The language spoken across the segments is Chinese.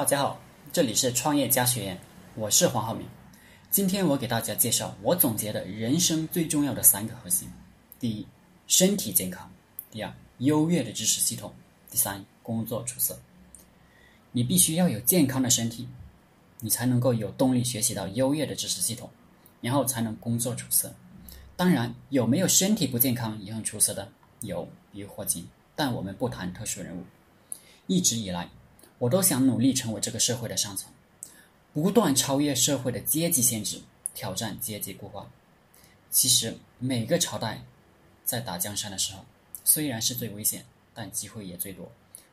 大家好，这里是创业家学院，我是黄浩明。今天我给大家介绍我总结的人生最重要的三个核心：第一，身体健康；第二，优越的知识系统；第三，工作出色。你必须要有健康的身体，你才能够有动力学习到优越的知识系统，然后才能工作出色。当然，有没有身体不健康也很出色的？有，比如霍金。但我们不谈特殊人物。一直以来，我都想努力成为这个社会的上层，不断超越社会的阶级限制，挑战阶级固化。其实，每个朝代在打江山的时候，虽然是最危险，但机会也最多。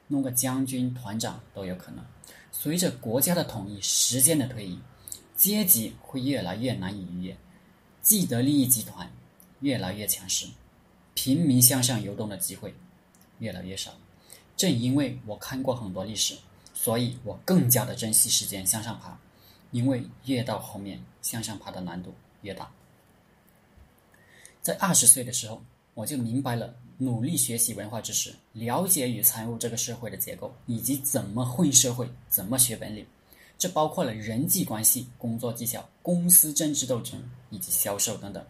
弄个将军、团长都有可能。随着国家的统一，时间的推移，阶级会越来越难以逾越，既得利益集团越来越强势，平民向上游动的机会。越来越少，正因为我看过很多历史，所以我更加的珍惜时间向上爬，因为越到后面向上爬的难度越大。在二十岁的时候，我就明白了，努力学习文化知识，了解与参悟这个社会的结构，以及怎么混社会，怎么学本领，这包括了人际关系、工作技巧、公司政治斗争以及销售等等。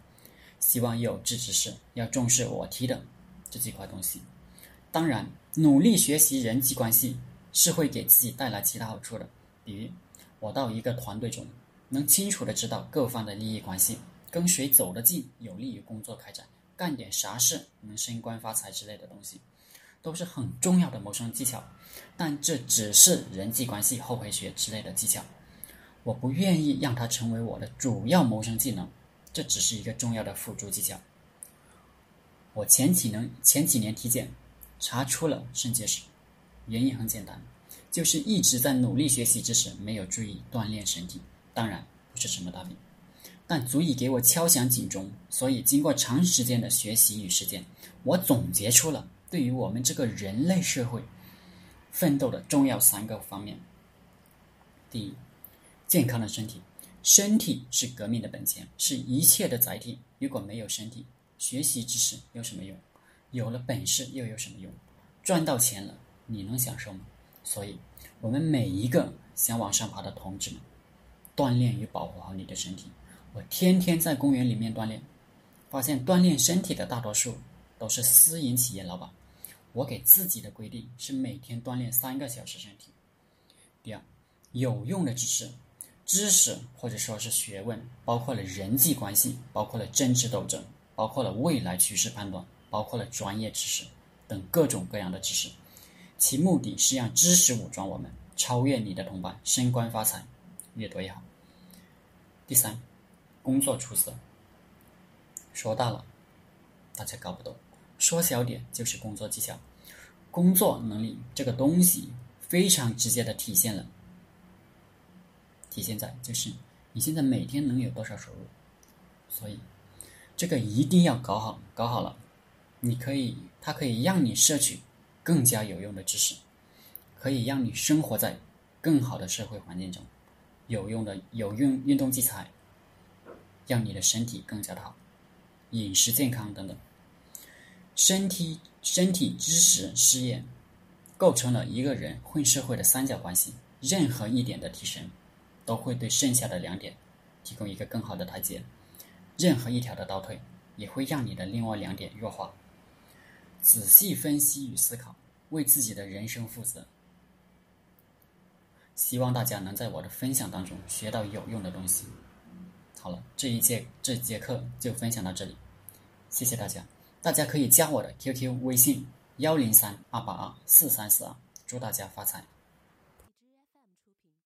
希望有志之士要重视我提的这几块东西。当然，努力学习人际关系是会给自己带来其他好处的。比如，我到一个团队中，能清楚的知道各方的利益关系，跟谁走得近，有利于工作开展，干点啥事能升官发财之类的东西，都是很重要的谋生技巧。但这只是人际关系后培学之类的技巧，我不愿意让它成为我的主要谋生技能，这只是一个重要的辅助技巧。我前几能前几年体检。查出了肾结石，原因很简单，就是一直在努力学习知识，没有注意锻炼身体。当然不是什么大病，但足以给我敲响警钟。所以经过长时间的学习与实践，我总结出了对于我们这个人类社会奋斗的重要三个方面。第一，健康的身体，身体是革命的本钱，是一切的载体。如果没有身体，学习知识有什么用？有了本事又有什么用？赚到钱了，你能享受吗？所以，我们每一个想往上爬的同志们，锻炼与保护好你的身体。我天天在公园里面锻炼，发现锻炼身体的大多数都是私营企业老板。我给自己的规定是每天锻炼三个小时身体。第二，有用的知识，知识或者说是学问，包括了人际关系，包括了政治斗争，包括了未来趋势判断。包括了专业知识等各种各样的知识，其目的是让知识武装我们，超越你的同伴，升官发财，越多越好。第三，工作出色。说大了，大家搞不懂；说小点，就是工作技巧、工作能力这个东西，非常直接的体现了，体现在就是你现在每天能有多少收入。所以，这个一定要搞好，搞好了。你可以，它可以让你摄取更加有用的知识，可以让你生活在更好的社会环境中，有用的有用运动器材，让你的身体更加的好，饮食健康等等。身体、身体、知识、事业，构成了一个人混社会的三角关系。任何一点的提升，都会对剩下的两点提供一个更好的台阶；任何一条的倒退，也会让你的另外两点弱化。仔细分析与思考，为自己的人生负责。希望大家能在我的分享当中学到有用的东西。好了，这一节这节课就分享到这里，谢谢大家。大家可以加我的 QQ 微信幺零三二八二四三四二，祝大家发财。